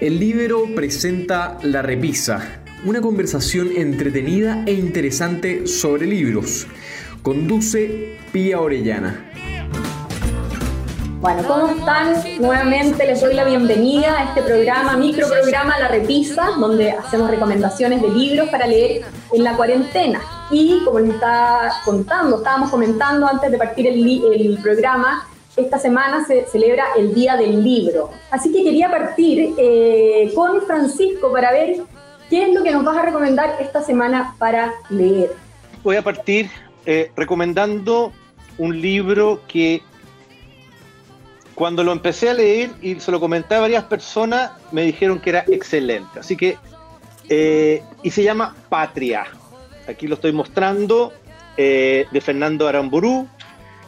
El libro presenta La Repisa, una conversación entretenida e interesante sobre libros. Conduce Pía Orellana. Bueno, ¿cómo están? Nuevamente les doy la bienvenida a este programa, microprograma La Repisa, donde hacemos recomendaciones de libros para leer en la cuarentena. Y como les estaba contando, estábamos comentando antes de partir el, programa, esta semana se celebra el Día del Libro. Así que quería partir eh, con Francisco para ver qué es lo que nos vas a recomendar esta semana para leer. Voy a partir eh, recomendando un libro que cuando lo empecé a leer y se lo comenté a varias personas, me dijeron que era excelente. Así que, eh, y se llama Patria. Aquí lo estoy mostrando, eh, de Fernando Aramburú.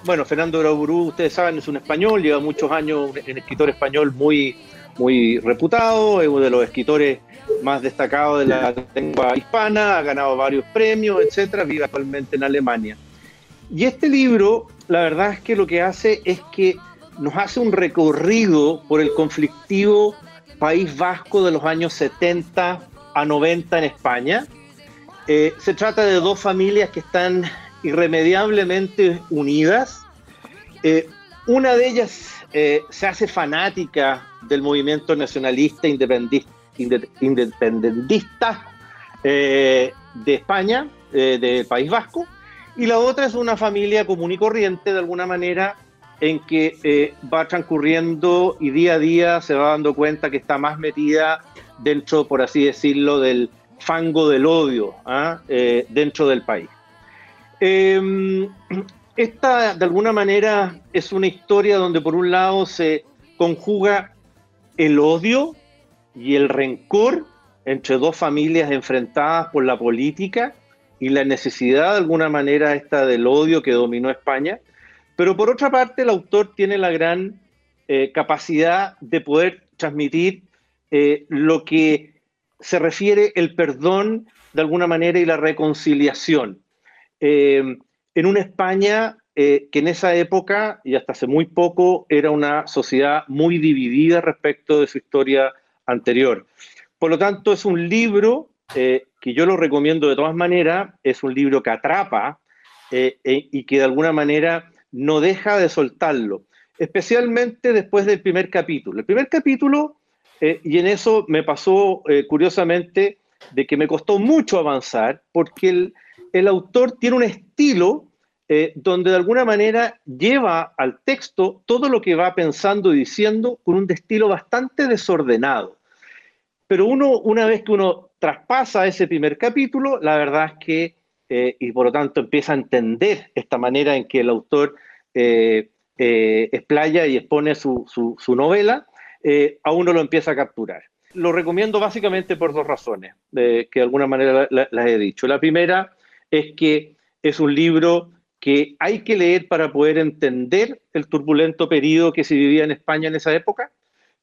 Bueno, Fernando Aramburú, ustedes saben, es un español, lleva muchos años, un escritor español muy, muy reputado, es uno de los escritores más destacados de la lengua hispana, ha ganado varios premios, etcétera, vive actualmente en Alemania. Y este libro, la verdad es que lo que hace es que nos hace un recorrido por el conflictivo País Vasco de los años 70 a 90 en España. Eh, se trata de dos familias que están irremediablemente unidas. Eh, una de ellas eh, se hace fanática del movimiento nacionalista independentista, independentista de España, del País Vasco, y la otra es una familia común y corriente, de alguna manera, en que eh, va transcurriendo y día a día se va dando cuenta que está más metida dentro, por así decirlo, del fango del odio ¿ah? eh, dentro del país. Em, esta, de alguna manera, es una historia donde por un lado se conjuga el odio y el rencor entre dos familias enfrentadas por la política y la necesidad de alguna manera esta del odio que dominó España, pero por otra parte, el autor tiene la gran eh, capacidad de poder transmitir eh, lo que se refiere el perdón de alguna manera y la reconciliación. Eh, en una España que en esa época y hasta hace muy poco era una sociedad muy dividida respecto de su historia anterior. Por lo tanto, es un libro que yo lo recomiendo de todas maneras, es un libro que atrapa y que de alguna manera no deja de soltarlo, especialmente después del primer capítulo. El primer capítulo, eh, y en eso me pasó eh, curiosamente de que me costó mucho avanzar, porque el, autor tiene un estilo eh, donde de alguna manera lleva al texto todo lo que va pensando y diciendo con un estilo bastante desordenado. Pero uno, una vez que uno traspasa ese primer capítulo, la verdad es que eh, y por lo tanto empieza a entender esta manera en que el autor eh, eh, explaya y expone su, novela, a uno lo empieza a capturar. Lo recomiendo básicamente por dos razones, que de alguna manera las he dicho. La primera es que es un libro que hay que leer para poder entender el turbulento periodo que se vivía en España en esa época,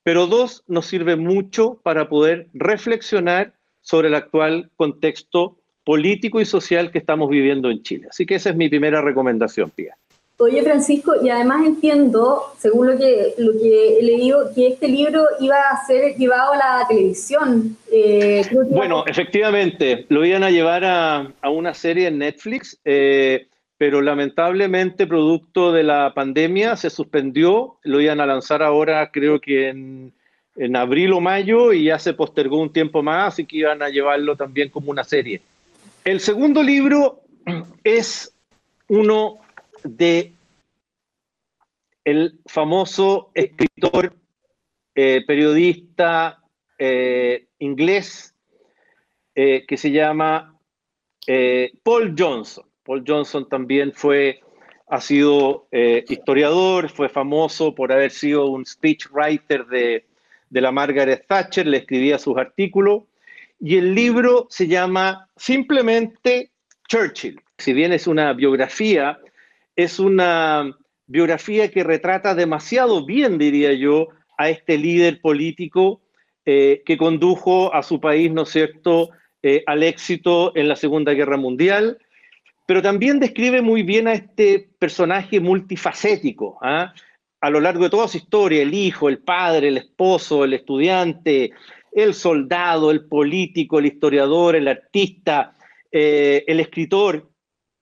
pero dos, nos sirve mucho para poder reflexionar sobre el actual contexto político y social que estamos viviendo en Chile. Así que esa es mi primera recomendación, Pía. Oye, Francisco, y además entiendo, según lo que, lo que he leído, que este libro iba a ser llevado a la televisión. Eh, bueno, efectivamente, lo iban a llevar a, una serie en Netflix, eh, pero lamentablemente, producto de la pandemia, se suspendió. Lo iban a lanzar ahora, creo que en, en abril o mayo, y ya se postergó un tiempo más, así que iban a llevarlo también como una serie. El segundo libro es uno de el famoso escritor, eh, periodista eh, inglés eh, que se llama Paul Johnson. Paul Johnson también fue, ha sido historiador, fue famoso por haber sido un speechwriter de, de la Margaret Thatcher, le escribía sus artículos y el libro se llama simplemente Churchill. Si bien es una biografía, es una biografía que retrata demasiado bien, diría yo, a este líder político eh, que condujo a su país, ¿no es cierto?, eh, al éxito en la Segunda Guerra Mundial, pero también describe muy bien a este personaje multifacético, ¿ah? a lo largo de toda su historia, el hijo, el padre, el esposo, el estudiante, el soldado, el político, el historiador, el artista, eh, el escritor,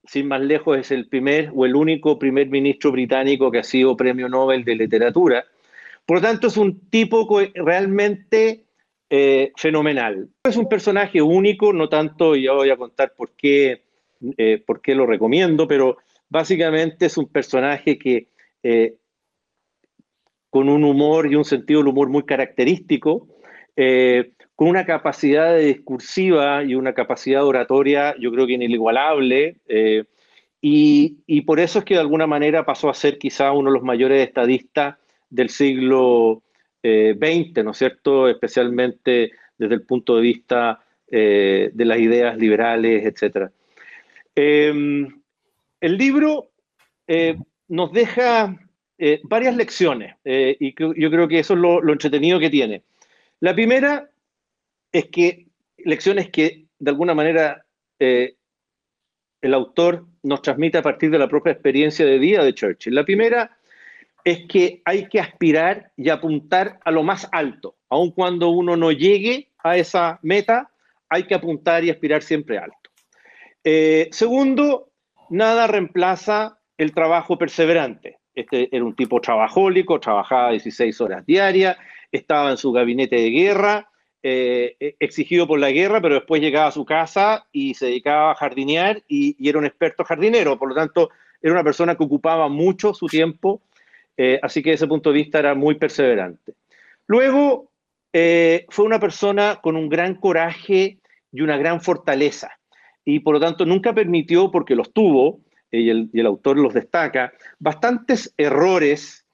sin más lejos es el primer o el único primer ministro británico que ha sido premio Nobel de literatura. Por lo tanto, es un tipo realmente eh, fenomenal. Es un personaje único, no tanto, y ya voy a contar por qué, eh, por qué lo recomiendo, pero básicamente es un personaje que con un humor y un sentido del humor muy característico, eh, con una capacidad discursiva y una capacidad oratoria, yo creo que inigualable, eh, y, por eso es que de alguna manera pasó a ser quizá uno de los mayores estadistas del siglo XX, eh, ¿no es cierto? Especialmente desde el punto de vista de las ideas liberales, etc. Em, el libro nos deja varias lecciones, y yo creo que eso es lo entretenido que tiene. La primera es que lecciones que de alguna manera eh, el autor nos transmite a partir de la propia experiencia de vida de Churchill. La primera es que hay que aspirar y apuntar a lo más alto, aun cuando uno no llegue a esa meta, hay que apuntar y aspirar siempre alto. Eh, segundo, nada reemplaza el trabajo perseverante. Este era un tipo trabajólico, trabajaba 16 horas diarias, estaba en su gabinete de guerra, eh, e, exigido por la guerra, pero después llegaba a su casa y se dedicaba a jardinear y, era un experto jardinero, por lo tanto era una persona que ocupaba mucho su tiempo, eh, así que desde ese punto de vista era muy perseverante. Luego eh, fue una persona con un gran coraje y una gran fortaleza, y por lo tanto nunca permitió, porque los tuvo, y el autor los destaca, bastantes errores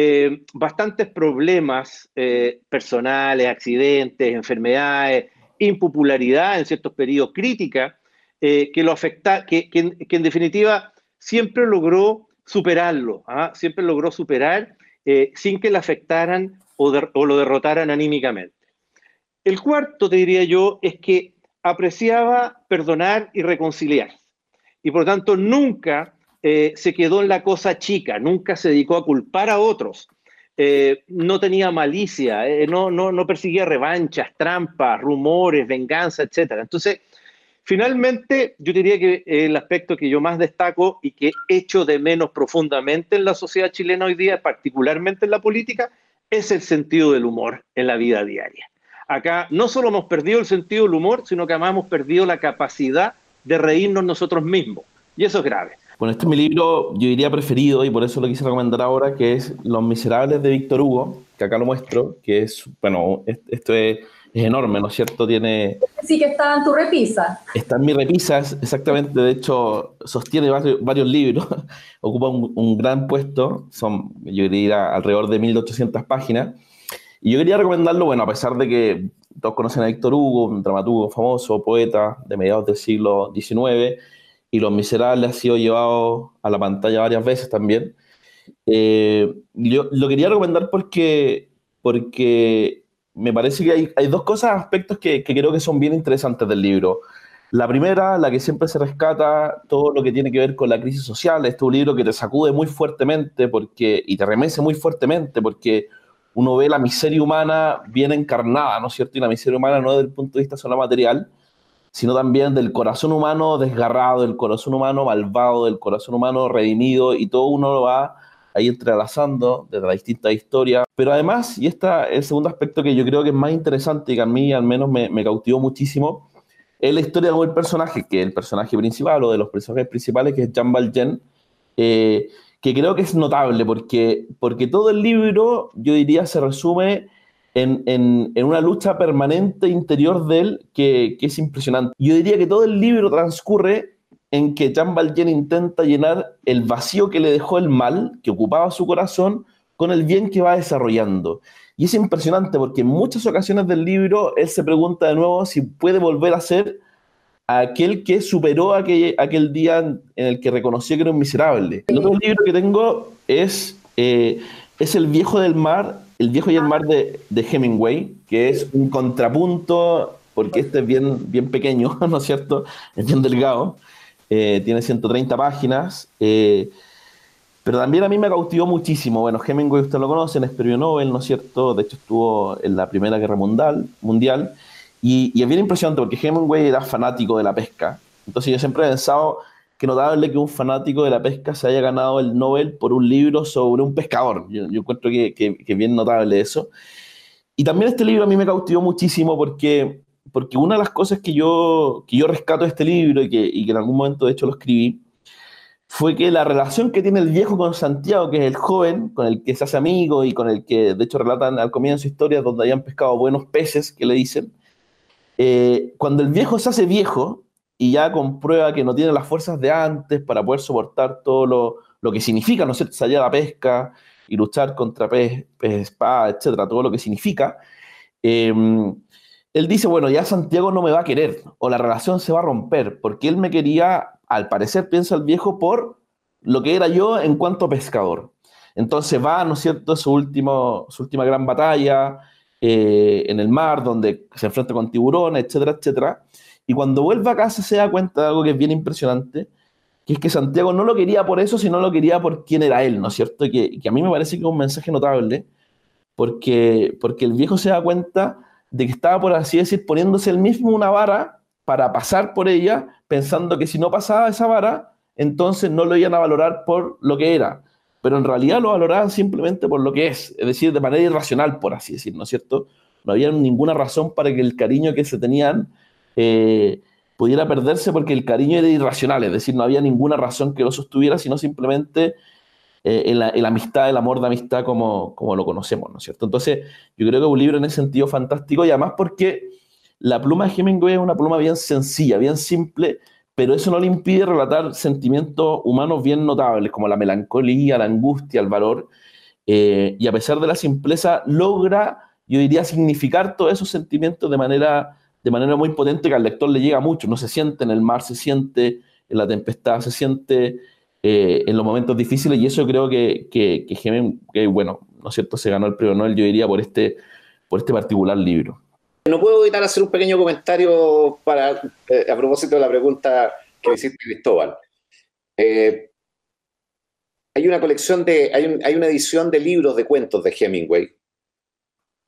eh, bastantes problemas eh, personales, accidentes, enfermedades, impopularidad en ciertos periodos, crítica, eh, que lo afecta, que, en definitiva siempre logró superarlo, ¿ah? siempre logró superar sin que le afectaran o, o lo derrotaran anímicamente. El cuarto, te diría yo, es que apreciaba perdonar y reconciliar. Y por tanto nunca eh, se quedó en la cosa chica, nunca se dedicó a culpar a otros, eh, no tenía malicia, eh, no, no, no perseguía revanchas, trampas, rumores, venganza, etc. Entonces, finalmente, yo diría que el aspecto que yo más destaco y que echo de menos profundamente en la sociedad chilena hoy día, particularmente en la política, es el sentido del humor en la vida diaria. Acá no solo hemos perdido el sentido del humor, sino que además hemos perdido la capacidad de reírnos nosotros mismos. Y eso es grave. Bueno, este es mi libro, yo diría preferido, y por eso lo quise recomendar ahora, que es Los Miserables de Víctor Hugo, que acá lo muestro, que es, bueno, esto es, enorme, ¿no es cierto? Tiene... Sí, que está en tu repisa. Está en mi repisa, exactamente, de hecho, sostiene varios, libros, ocupa un, gran puesto, son, yo diría, alrededor de 1800 páginas, y yo quería recomendarlo, bueno, a pesar de que todos conocen a Víctor Hugo, un dramaturgo famoso, poeta de mediados del siglo XIX, y Los Miserables ha sido llevado a la pantalla varias veces también. Eh, yo lo quería recomendar porque, porque me parece que hay, hay dos cosas, aspectos que, que, creo que son bien interesantes del libro. La primera, la que siempre se rescata todo lo que tiene que ver con la crisis social. Este es un libro que te sacude muy fuertemente porque, y te remece muy fuertemente porque uno ve la miseria humana bien encarnada, ¿no es cierto? Y la miseria humana no desde el punto de vista solo material, sino también del corazón humano desgarrado, del corazón humano malvado, del corazón humano redimido, y todo uno lo va ahí entrelazando desde la distintas historias. Pero además, y este es el segundo aspecto que yo creo que es más interesante y que a mí al menos me, me cautivó muchísimo, es la historia de un personaje, que es el personaje principal o de los personajes principales, que es Jean Valjean, eh, que creo que es notable porque, porque todo el libro, yo diría, se resume en, una lucha permanente interior de él que, es impresionante. Yo diría que todo el libro transcurre en que Jean Valjean intenta llenar el vacío que le dejó el mal, que ocupaba su corazón, con el bien que va desarrollando. Y es impresionante porque en muchas ocasiones del libro él se pregunta de nuevo si puede volver a ser aquel que superó aquel, aquel día en el que reconoció que era un miserable. El otro libro que tengo es, eh, es El viejo del mar el viejo y el mar de, Hemingway, que es un contrapunto, porque este es bien, bien pequeño, ¿no es cierto? Es bien delgado, eh, tiene 130 páginas, eh, Pero también a mí me cautivó muchísimo. Bueno, Hemingway usted lo conoce, es premio Nobel, ¿no es cierto? De hecho estuvo en la Primera Guerra Mundial, mundial y, y es bien impresionante porque Hemingway era fanático de la pesca. Entonces yo siempre he pensado que notable que un fanático de la pesca se haya ganado el Nobel por un libro sobre un pescador. Yo, encuentro que, es bien notable eso. Y también este libro a mí me cautivó muchísimo porque, porque una de las cosas que yo, que yo rescato de este libro y que, y que en algún momento de hecho lo escribí, fue que la relación que tiene el viejo con Santiago, que es el joven, con el que se hace amigo y con el que de hecho relatan al comienzo historias donde hayan pescado buenos peces, que le dicen, eh, cuando el viejo se hace viejo y ya comprueba que no tiene las fuerzas de antes para poder soportar todo lo, lo que significa, ¿no sé, salir a la pesca y luchar contra pez, pez espada, etcétera, todo lo que significa, em, él dice, bueno, ya Santiago no me va a querer o la relación se va a romper porque él me quería al parecer piensa el viejo por lo que era yo en cuanto pescador. Entonces va, ¿no es cierto?, su, último, su última gran batalla eh, en el mar, donde se enfrenta con tiburones, etcétera, etcétera. Y cuando vuelve a casa se da cuenta de algo que es bien impresionante, que es que Santiago no lo quería por eso, sino lo quería por quién era él, ¿no es cierto? Que, que a mí me parece que es un mensaje notable, porque, porque el viejo se da cuenta de que estaba, por así decir, poniéndose él mismo una vara para pasar por ella pensando que si no pasaba esa vara, entonces no lo iban a valorar por lo que era. Pero en realidad lo valoraban simplemente por lo que es, es decir, de manera irracional, por así decir, ¿no es cierto? No había ninguna razón para que el cariño que se tenían eh, pudiera perderse porque el cariño era irracional, es decir, no había ninguna razón que lo sostuviera, sino simplemente eh, el, amistad, el amor de amistad como, como lo conocemos, ¿no es cierto? Entonces, yo creo que es un libro en ese sentido fantástico y además porque la pluma de Hemingway es una pluma bien sencilla, bien simple, pero eso no le impide relatar sentimientos humanos bien notables, como la melancolía, la angustia, el valor. Eh, y a pesar de la simpleza, logra, yo diría, significar todos esos sentimientos de manera, de manera muy potente que al lector le llega mucho. No se siente en el mar, se siente en la tempestad, se siente eh, en los momentos difíciles, y eso creo que, que, que bueno, ¿no es cierto?, se ganó el premio Nobel, yo diría, por este, por este particular libro. No puedo evitar hacer un pequeño comentario para, eh, a propósito de la pregunta que hiciste, Cristóbal. Eh, hay una colección de, hay, una edición de libros de cuentos de Hemingway.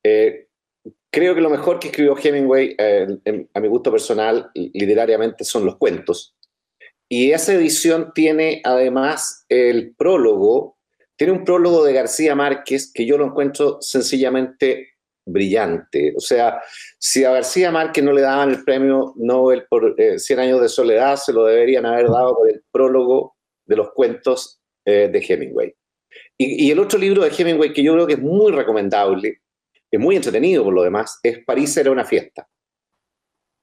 Eh, creo que lo mejor que escribió Hemingway, a mi gusto personal, literariamente, son los cuentos. Y esa edición tiene además el prólogo, tiene un prólogo de García Márquez que yo lo encuentro sencillamente brillante. O sea, si a García Márquez no le daban el premio Nobel por 100 eh, años de soledad, se lo deberían haber dado por el prólogo de los cuentos eh, de Hemingway. Y, el otro libro de Hemingway que yo creo que es muy recomendable, es muy entretenido por lo demás, es París era una fiesta.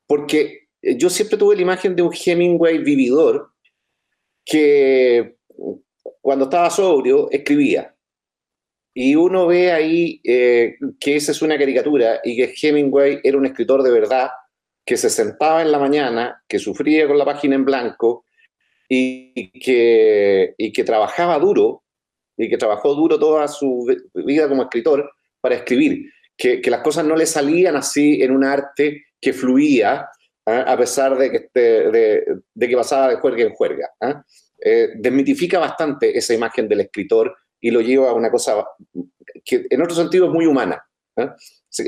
Porque eh, yo siempre tuve la imagen de un Hemingway vividor que cuando estaba sobrio escribía y uno ve ahí eh, que esa es una caricatura y que Hemingway era un escritor de verdad que se sentaba en la mañana, que sufría con la página en blanco y que, y que trabajaba duro y que trabajó duro toda su vida como escritor para escribir, que, las cosas no le salían así en un arte que fluía, ¿ah? a pesar de que, de, de, que pasaba de juerga en juerga. ¿ah? Eh, desmitifica bastante esa imagen del escritor y lo lleva a una cosa que en otro sentido es muy humana. ¿eh?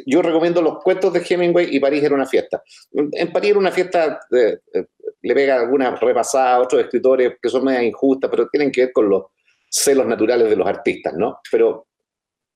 Yo recomiendo los cuentos de Hemingway y París era una fiesta. En París era una fiesta, eh, eh, le pega alguna repasada a otros escritores que son medio injustas, pero tienen que ver con los celos naturales de los artistas, ¿no? Pero,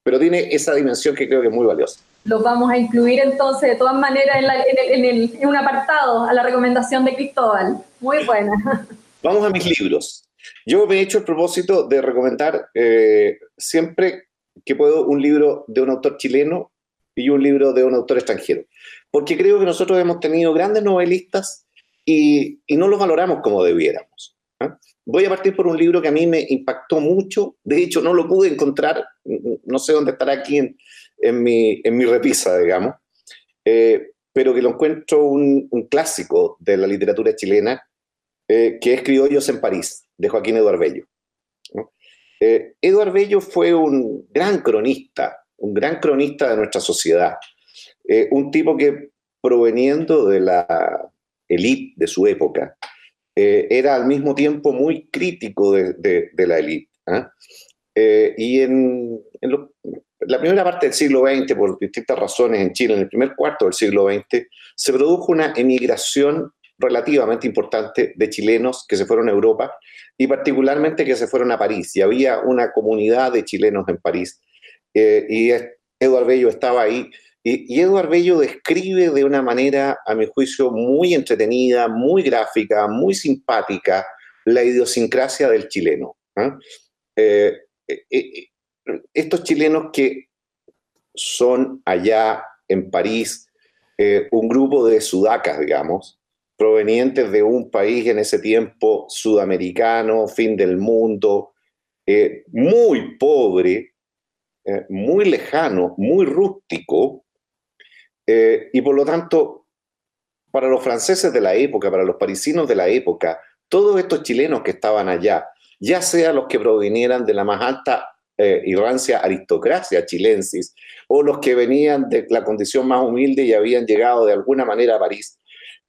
pero tiene esa dimensión que creo que es muy valiosa. Los vamos a incluir entonces de todas maneras en, en un apartado a la recomendación de Cristóbal. Muy buena. Vamos a mis libros. Yo me he hecho el propósito de recomendar eh, siempre que puedo un libro de un autor chileno y un libro de un autor extranjero, porque creo que nosotros hemos tenido grandes novelistas y, no los valoramos como debiéramos. ¿ah? Voy a partir por un libro que a mí me impactó mucho, de hecho no lo pude encontrar, no sé dónde estará aquí en, mi, en mi repisa, digamos, eh, pero que lo encuentro un, clásico de la literatura chilena, eh, que es Criollos en París de Joaquín Eduardo Bello. Eh, Eduardo Bello fue un gran cronista, un gran cronista de nuestra sociedad, eh, un tipo que proveniendo de la élite de su época, eh, era al mismo tiempo muy crítico de, la élite ¿ah? Eh, y en, la primera parte del siglo XX, por distintas razones en Chile, en el primer cuarto del siglo XX, se produjo una emigración relativamente importante de chilenos que se fueron a Europa y particularmente que se fueron a París. Y había una comunidad de chilenos en París. Eh, y Eduardo Bello estaba ahí. Y, Eduardo Bello describe de una manera, a mi juicio, muy entretenida, muy gráfica, muy simpática, la idiosincrasia del chileno. ¿ah? Eh, eh, estos chilenos que son allá en París un grupo de sudacas, digamos, provenientes de un país en ese tiempo sudamericano, fin del mundo, eh, muy pobre, eh, muy lejano, muy rústico, eh, y por lo tanto, para los franceses de la época, para los parisinos de la época, todos estos chilenos que estaban allá, ya sea los que provinieran de la más alta y rancia aristocracia chilensis, o los que venían de la condición más humilde y habían llegado de alguna manera a París,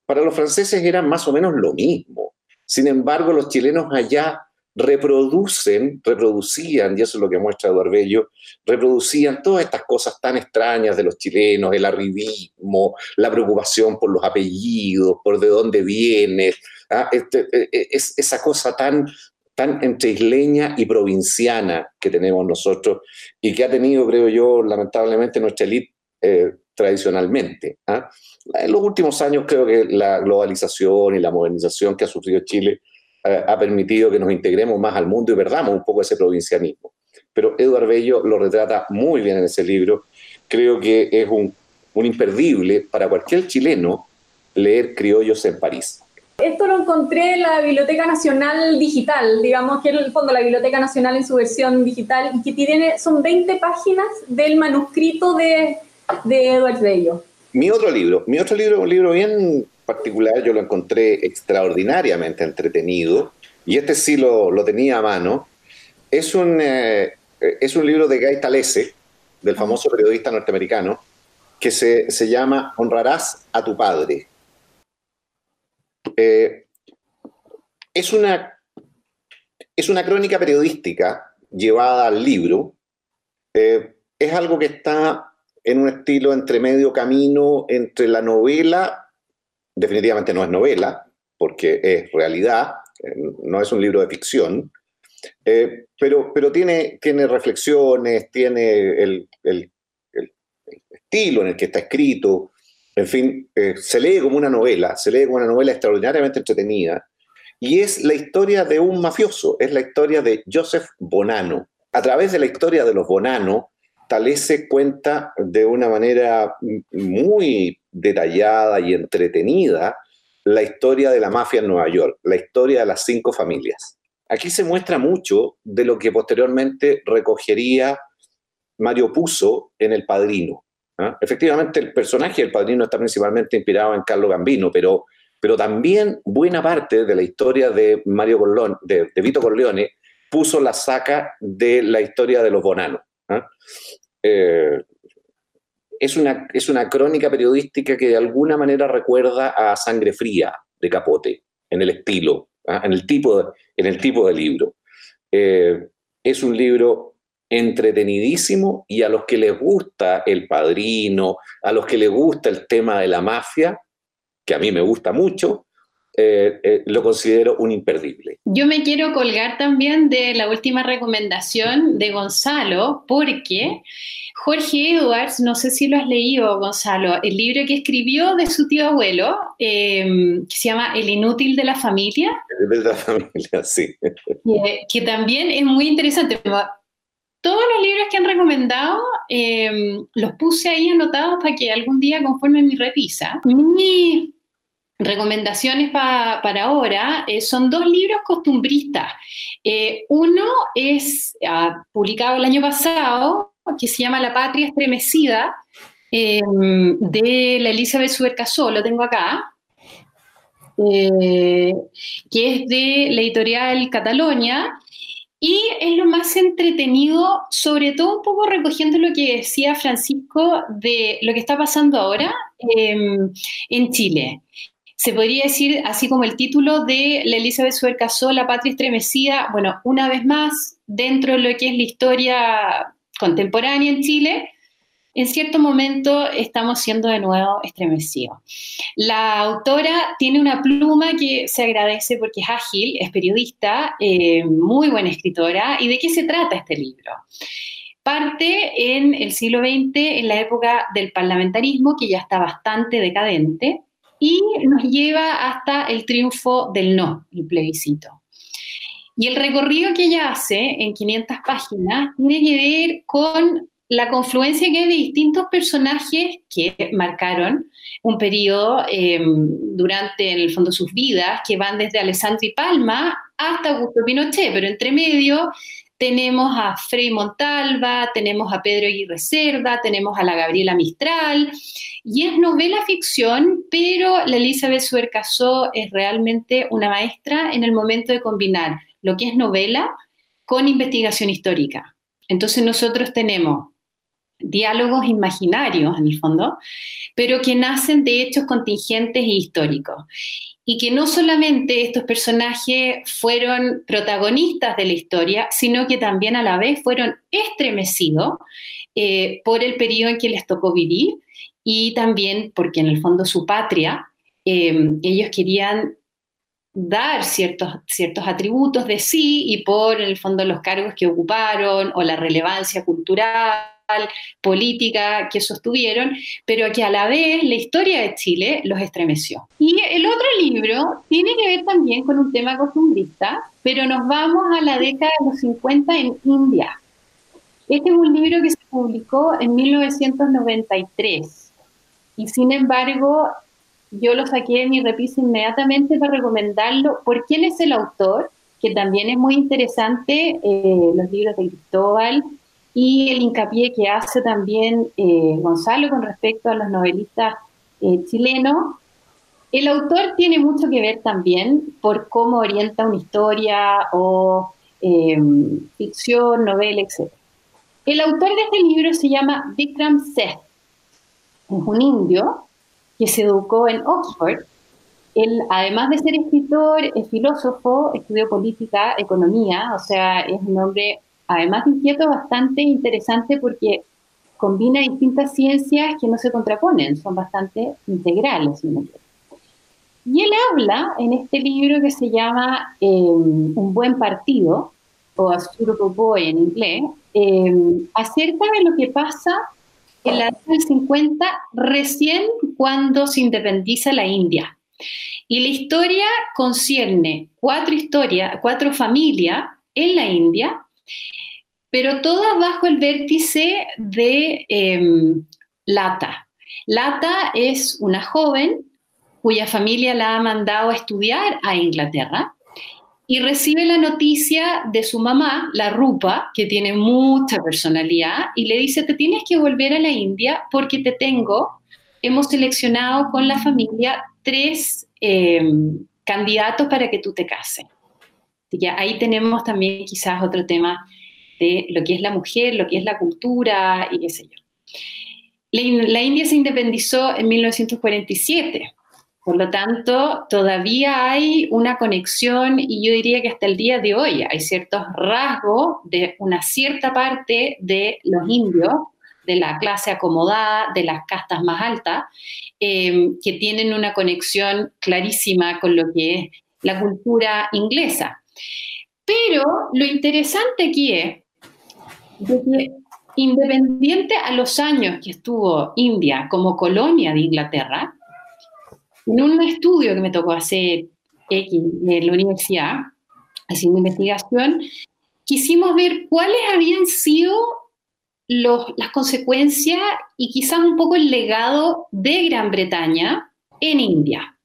para los franceses eran más o menos lo mismo. Sin embargo, los chilenos allá reproducen, reproducían, y eso es lo que muestra Eduardo Bello, reproducían todas estas cosas tan extrañas de los chilenos, el arribismo, la preocupación por los apellidos, por de dónde vienes, ¿ah? este, e, e, es, esa cosa tan, tan entre isleña y provinciana que tenemos nosotros y que ha tenido, creo yo, lamentablemente nuestra élite eh, tradicionalmente. ¿ah? En los últimos años creo que la globalización y la modernización que ha sufrido Chile ha permitido que nos integremos más al mundo y perdamos un poco ese provincianismo. Pero Eduardo Bello lo retrata muy bien en ese libro. Creo que es un, un imperdible para cualquier chileno leer Criollos en París. Esto lo encontré en la Biblioteca Nacional Digital, digamos que en el fondo la Biblioteca Nacional en su versión digital, y que tiene, son 20 páginas del manuscrito de, de Eduardo Bello. Mi otro libro, mi otro libro es un libro bien particular, yo lo encontré extraordinariamente entretenido, y este sí lo, lo tenía a mano. Es un, eh, es un libro de Guy Talese, del famoso periodista norteamericano, que se, se llama Honrarás a tu padre. Eh, es, una, es una crónica periodística llevada al libro. Eh, es algo que está en un estilo entre medio camino entre la novela, definitivamente no es novela, porque es realidad, eh, no es un libro de ficción, eh, pero, pero tiene, tiene reflexiones, tiene el, estilo en el que está escrito, en fin, eh, se lee como una novela, se lee como una novela extraordinariamente entretenida, y es la historia de un mafioso, es la historia de Joseph Bonano. A través de la historia de los Bonano, Talese cuenta de una manera muy detallada y entretenida la historia de la mafia en Nueva York, la historia de las cinco familias. Aquí se muestra mucho de lo que posteriormente recogería Mario Puzo en El Padrino. ¿ah? Efectivamente, el personaje del Padrino está principalmente inspirado en Carlo Gambino, pero, pero también buena parte de la historia de Mario Corleone, de, Vito Corleone, puso la saca de la historia de los Bonanos. ¿ah? Eh, es, una, es una crónica periodística que de alguna manera recuerda a Sangre Fría de Capote, en el estilo, ¿ah? en, el tipo de, en el tipo de libro. Eh, es un libro entretenidísimo y a los que les gusta El Padrino, a los que les gusta el tema de la mafia, que a mí me gusta mucho, eh, eh, lo considero un imperdible. Yo me quiero colgar también de la última recomendación de Gonzalo, porque Jorge Edwards, no sé si lo has leído, Gonzalo, el libro que escribió de su tío abuelo, em, que se llama El inútil de la familia. El de la familia, sí. Que, también es muy interesante. Todos los libros que han recomendado em, los puse ahí anotados para que algún día conforme mi repisa. Mi recomendaciones para ahora eh, son dos libros costumbristas. Eh, uno es ah, publicado el año pasado, que se llama La Patria Estremecida, em, de la Elizabeth Subercasó, lo tengo acá, eh, que es de la editorial Catalonia, y es lo más entretenido, sobre todo un poco recogiendo lo que decía Francisco de lo que está pasando ahora em, en Chile. Se podría decir, así como el título de la Elizabeth Suercasó, La Patria Estremecida, bueno, una vez más, dentro de lo que es la historia contemporánea en Chile, en cierto momento estamos siendo de nuevo estremecidos. La autora tiene una pluma que se agradece porque es ágil, es periodista, eh, muy buena escritora. ¿Y de qué se trata este libro? Parte en el siglo XX, en la época del parlamentarismo, que ya está bastante decadente, y nos lleva hasta el triunfo del no, el plebiscito. Y el recorrido que ella hace en 500 páginas tiene que ver con la confluencia que hay de distintos personajes que marcaron un periodo eh, durante, en el fondo, sus vidas, que van desde Alessandri Palma hasta Augusto Pinochet, pero entre medio tenemos a Frei Montalva, tenemos a Pedro Aguirre Cerda, tenemos a la Gabriela Mistral, y es novela ficción, pero la Elizabeth Suercasó es realmente una maestra en el momento de combinar lo que es novela con investigación histórica. Entonces nosotros tenemos diálogos imaginarios, en el fondo, pero que nacen de hechos contingentes e históricos. Y que no solamente estos personajes fueron protagonistas de la historia, sino que también a la vez fueron estremecidos eh, por el periodo en que les tocó vivir y también porque en el fondo su patria, eh, ellos querían dar ciertos, ciertos atributos de sí y por el fondo los cargos que ocuparon o la relevancia cultural política que sostuvieron, pero que a la vez la historia de Chile los estremeció. Y el otro libro tiene que ver también con un tema costumbrista, pero nos vamos a la década de los 50 en India. Este es un libro que se publicó en 1993 y sin embargo yo lo saqué de mi repisa inmediatamente para recomendarlo por quién es el autor, que también es muy interesante, eh, los libros de Cristóbal, y el hincapié que hace también eh, Gonzalo con respecto a los novelistas eh, chilenos. El autor tiene mucho que ver también por cómo orienta una historia o ficción, novela, etc. El autor de este libro se llama Vikram Seth. Es un indio que se educó en Oxford. Él, además de ser escritor, es filósofo, estudió política, economía, o sea, es un hombre, además de inquieto, bastante interesante porque combina distintas ciencias que no se contraponen, son bastante integrales. Y él habla en este libro que se llama em, Un buen partido, o A Boy en inglés, em, acerca de lo que pasa en la década del 50, recién cuando se independiza la India. Y la historia concierne cuatro historias, cuatro familias en la India, pero todas bajo el vértice de em, Lata. Lata es una joven cuya familia la ha mandado a estudiar a Inglaterra y recibe la noticia de su mamá, la Rupa, que tiene mucha personalidad, y le dice, te tienes que volver a la India porque te tengo, hemos seleccionado con la familia tres em, candidatos para que tú te cases. Así ahí tenemos también quizás otro tema de lo que es la mujer, lo que es la cultura y qué sé yo. la India se independizó en 1947 por lo tanto, todavía hay una conexión y yo diría que hasta el día de hoy hay ciertos rasgos de una cierta parte de los indios, de la clase acomodada, de las castas más altas, eh, que tienen una conexión clarísima con lo que es la cultura inglesa. Pero lo interesante aquí es que independiente a los años que estuvo India como colonia de Inglaterra, en un estudio que me tocó hacer en la universidad, haciendo investigación, quisimos ver cuáles habían sido las consecuencias y quizás un poco el legado de Gran Bretaña en India.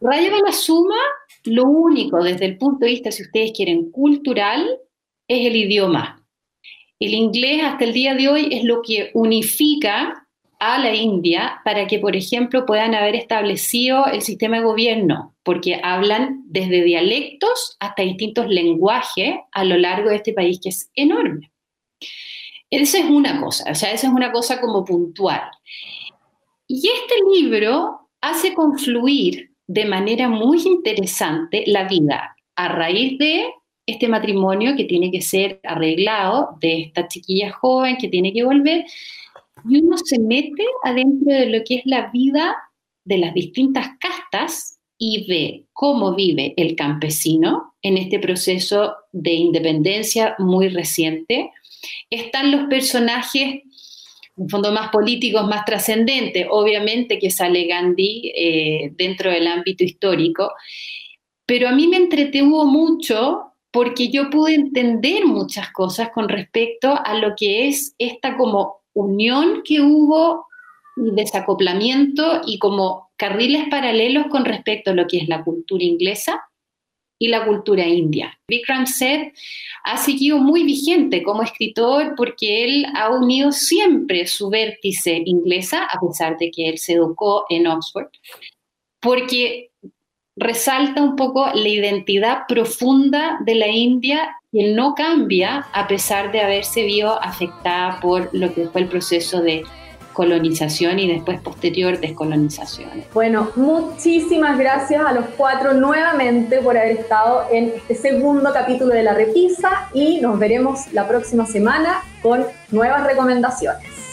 Raya la suma, lo único desde el punto de vista, si ustedes quieren, cultural, es el idioma. El inglés hasta el día de hoy es lo que unifica a la India para que, por ejemplo, puedan haber establecido el sistema de gobierno, porque hablan desde dialectos hasta distintos lenguajes a lo largo de este país que es enorme. Esa es una cosa, o sea, esa es una cosa como puntual. Y este libro hace confluir de manera muy interesante la vida a raíz de este matrimonio que tiene que ser arreglado, de esta chiquilla joven que tiene que volver, y uno se mete adentro de lo que es la vida de las distintas castas y ve cómo vive el campesino en este proceso de independencia muy reciente. Están los personajes, en fondo, más políticos, más trascendentes, obviamente que sale Gandhi eh, dentro del ámbito histórico, pero a mí me entretuvo mucho porque yo pude entender muchas cosas con respecto a lo que es esta como unión que hubo y desacoplamiento y como carriles paralelos con respecto a lo que es la cultura inglesa y la cultura india. Vikram Seth ha seguido muy vigente como escritor porque él ha unido siempre su vértice inglesa, a pesar de que él se educó en Oxford, porque resalta un poco la identidad profunda de la India que no cambia a pesar de haberse visto afectada por lo que fue el proceso de colonización y después posterior descolonización. Bueno, muchísimas gracias a los cuatro nuevamente por haber estado en este segundo capítulo de La Repisa y nos veremos la próxima semana con nuevas recomendaciones.